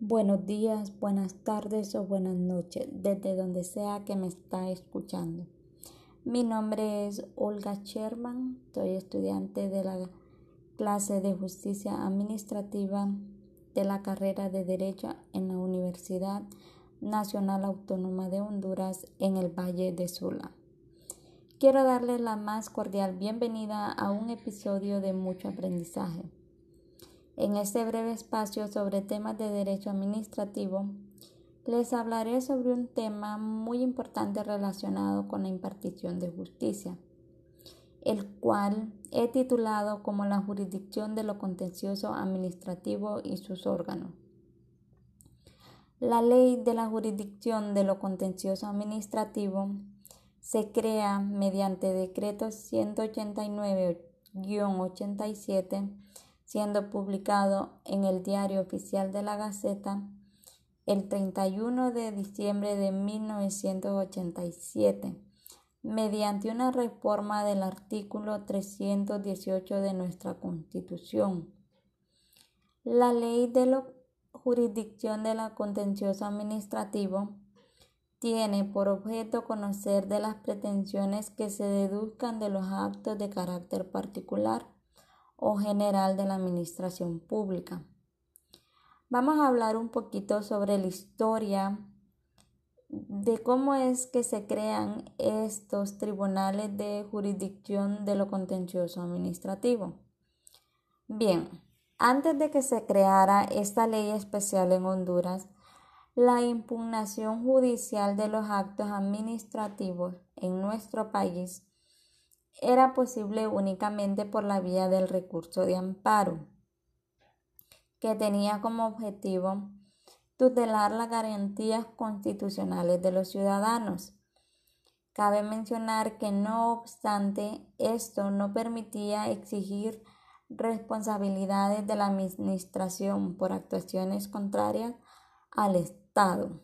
Buenos días, buenas tardes o buenas noches, desde donde sea que me está escuchando. Mi nombre es Olga Sherman, soy estudiante de la clase de Justicia Administrativa de la carrera de Derecho en la Universidad Nacional Autónoma de Honduras en el Valle de Sula. Quiero darles la más cordial bienvenida a un episodio de mucho aprendizaje. En este breve espacio sobre temas de derecho administrativo, les hablaré sobre un tema muy importante relacionado con la impartición de justicia, el cual he titulado como la jurisdicción de lo contencioso administrativo y sus órganos. La ley de la jurisdicción de lo contencioso administrativo se crea mediante decreto 189-87 siendo publicado en el Diario Oficial de la Gaceta el 31 de diciembre de 1987, mediante una reforma del artículo 318 de nuestra Constitución. La ley de la jurisdicción de la contencioso administrativo tiene por objeto conocer de las pretensiones que se deduzcan de los actos de carácter particular o general de la administración pública. Vamos a hablar un poquito sobre la historia de cómo es que se crean estos tribunales de jurisdicción de lo contencioso administrativo. Bien, antes de que se creara esta ley especial en Honduras, la impugnación judicial de los actos administrativos en nuestro país era posible únicamente por la vía del recurso de amparo, que tenía como objetivo tutelar las garantías constitucionales de los ciudadanos. Cabe mencionar que no obstante esto no permitía exigir responsabilidades de la Administración por actuaciones contrarias al Estado.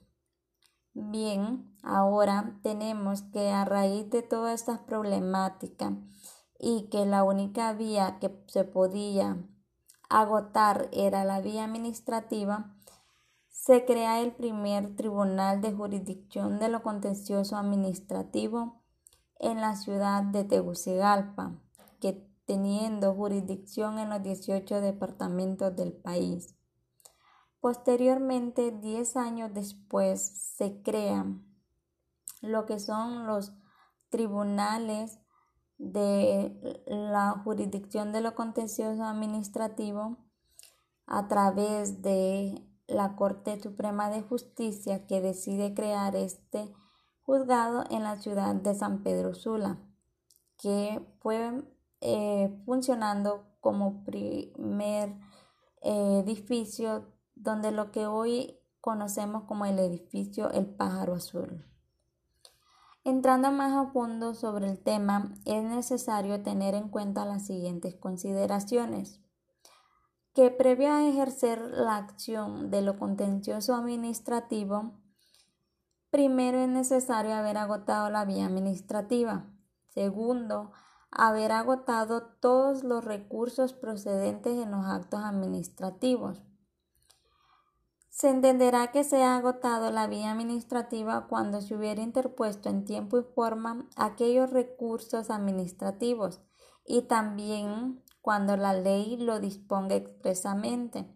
Bien, ahora tenemos que a raíz de toda esta problemática y que la única vía que se podía agotar era la vía administrativa, se crea el primer tribunal de jurisdicción de lo contencioso administrativo en la ciudad de Tegucigalpa, que teniendo jurisdicción en los 18 departamentos del país. Posteriormente, 10 años después, se crean lo que son los tribunales de la jurisdicción de lo contencioso administrativo a través de la Corte Suprema de Justicia que decide crear este juzgado en la ciudad de San Pedro Sula, que fue eh, funcionando como primer eh, edificio donde lo que hoy conocemos como el edificio El Pájaro Azul. Entrando más a fondo sobre el tema, es necesario tener en cuenta las siguientes consideraciones. Que previo a ejercer la acción de lo contencioso administrativo, primero es necesario haber agotado la vía administrativa. Segundo, haber agotado todos los recursos procedentes en los actos administrativos. Se entenderá que se ha agotado la vía administrativa cuando se hubiera interpuesto en tiempo y forma aquellos recursos administrativos y también cuando la ley lo disponga expresamente,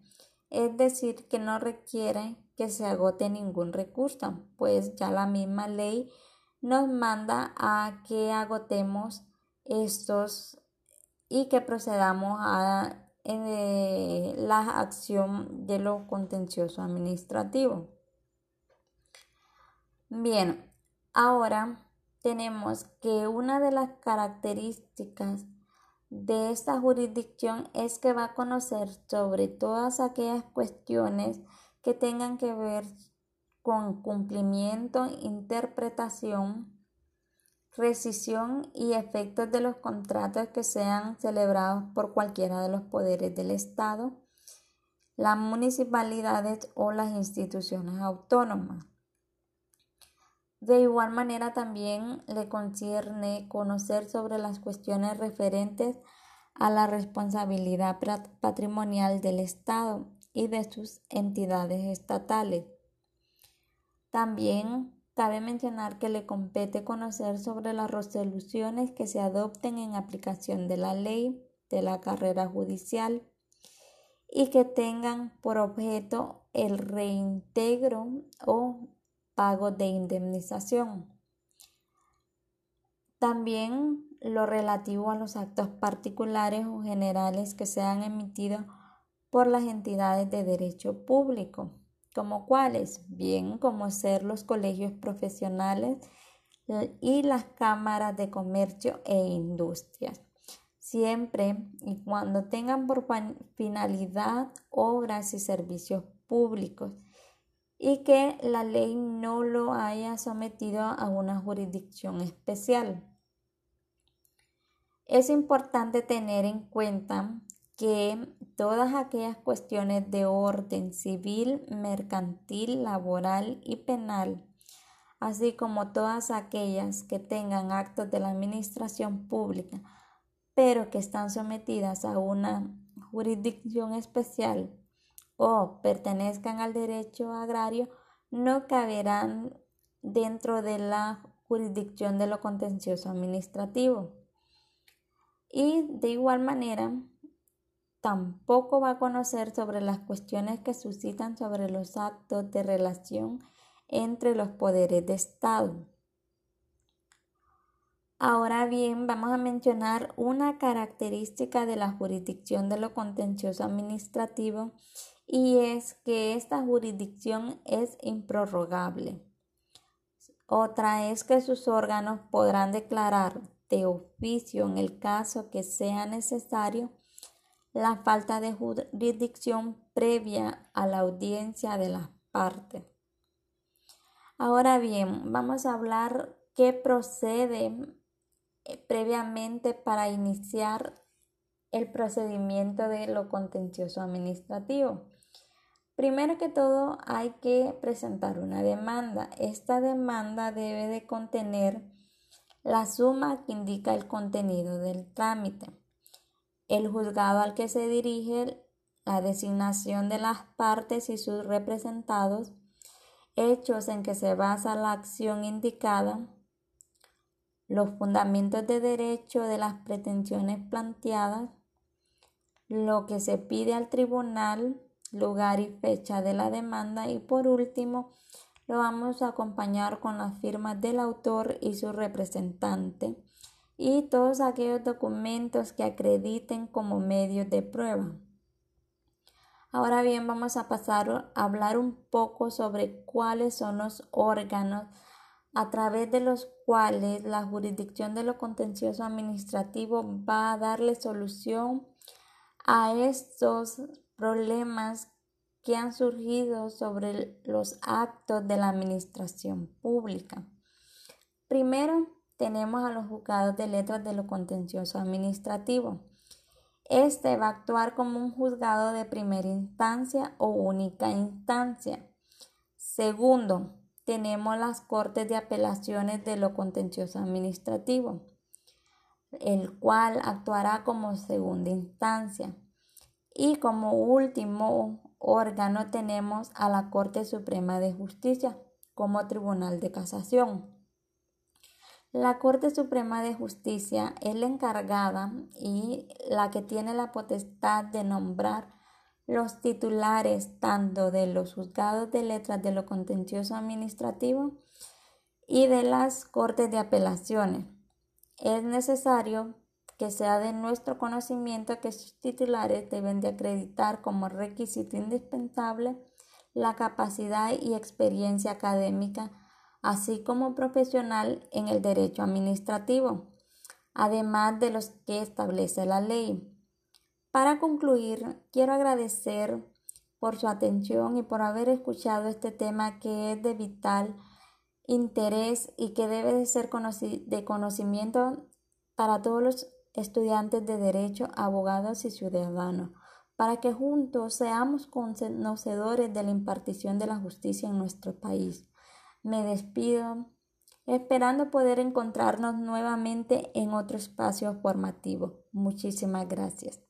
es decir, que no requiere que se agote ningún recurso, pues ya la misma ley nos manda a que agotemos estos y que procedamos a eh, la acción de lo contencioso administrativo. Bien, ahora tenemos que una de las características de esta jurisdicción es que va a conocer sobre todas aquellas cuestiones que tengan que ver con cumplimiento, interpretación, rescisión y efectos de los contratos que sean celebrados por cualquiera de los poderes del Estado, las municipalidades o las instituciones autónomas. De igual manera también le concierne conocer sobre las cuestiones referentes a la responsabilidad patrimonial del Estado y de sus entidades estatales. También cabe mencionar que le compete conocer sobre las resoluciones que se adopten en aplicación de la ley de la carrera judicial y que tengan por objeto el reintegro o pago de indemnización. También lo relativo a los actos particulares o generales que sean emitidos por las entidades de derecho público, como cuáles, bien como ser los colegios profesionales y las cámaras de comercio e industrias, siempre y cuando tengan por finalidad obras y servicios públicos y que la ley no lo haya sometido a una jurisdicción especial. Es importante tener en cuenta que todas aquellas cuestiones de orden civil, mercantil, laboral y penal, así como todas aquellas que tengan actos de la administración pública, pero que están sometidas a una jurisdicción especial o pertenezcan al derecho agrario, no caberán dentro de la jurisdicción de lo contencioso administrativo. Y de igual manera, tampoco va a conocer sobre las cuestiones que suscitan sobre los actos de relación entre los poderes de Estado. Ahora bien, vamos a mencionar una característica de la jurisdicción de lo contencioso administrativo y es que esta jurisdicción es improrrogable. Otra es que sus órganos podrán declarar de oficio en el caso que sea necesario la falta de jurisdicción previa a la audiencia de las partes. Ahora bien, vamos a hablar qué procede eh, previamente para iniciar el procedimiento de lo contencioso administrativo. Primero que todo hay que presentar una demanda. Esta demanda debe de contener la suma que indica el contenido del trámite, el juzgado al que se dirige, la designación de las partes y sus representados, hechos en que se basa la acción indicada, los fundamentos de derecho de las pretensiones planteadas, lo que se pide al tribunal, lugar y fecha de la demanda y por último lo vamos a acompañar con las firmas del autor y su representante y todos aquellos documentos que acrediten como medios de prueba. Ahora bien, vamos a pasar a hablar un poco sobre cuáles son los órganos a través de los cuales la jurisdicción de lo contencioso administrativo va a darle solución a estos problemas que han surgido sobre los actos de la administración pública. Primero, tenemos a los juzgados de letras de lo contencioso administrativo. Este va a actuar como un juzgado de primera instancia o única instancia. Segundo, tenemos las cortes de apelaciones de lo contencioso administrativo, el cual actuará como segunda instancia. Y como último órgano tenemos a la Corte Suprema de Justicia como Tribunal de Casación. La Corte Suprema de Justicia es la encargada y la que tiene la potestad de nombrar los titulares tanto de los juzgados de letras de lo contencioso administrativo y de las cortes de apelaciones. Es necesario que sea de nuestro conocimiento que sus titulares deben de acreditar como requisito indispensable la capacidad y experiencia académica, así como profesional en el derecho administrativo, además de los que establece la ley. Para concluir, quiero agradecer por su atención y por haber escuchado este tema que es de vital interés y que debe de ser de conocimiento para todos los estudiantes de derecho, abogados y ciudadanos, para que juntos seamos conocedores de la impartición de la justicia en nuestro país. Me despido esperando poder encontrarnos nuevamente en otro espacio formativo. Muchísimas gracias.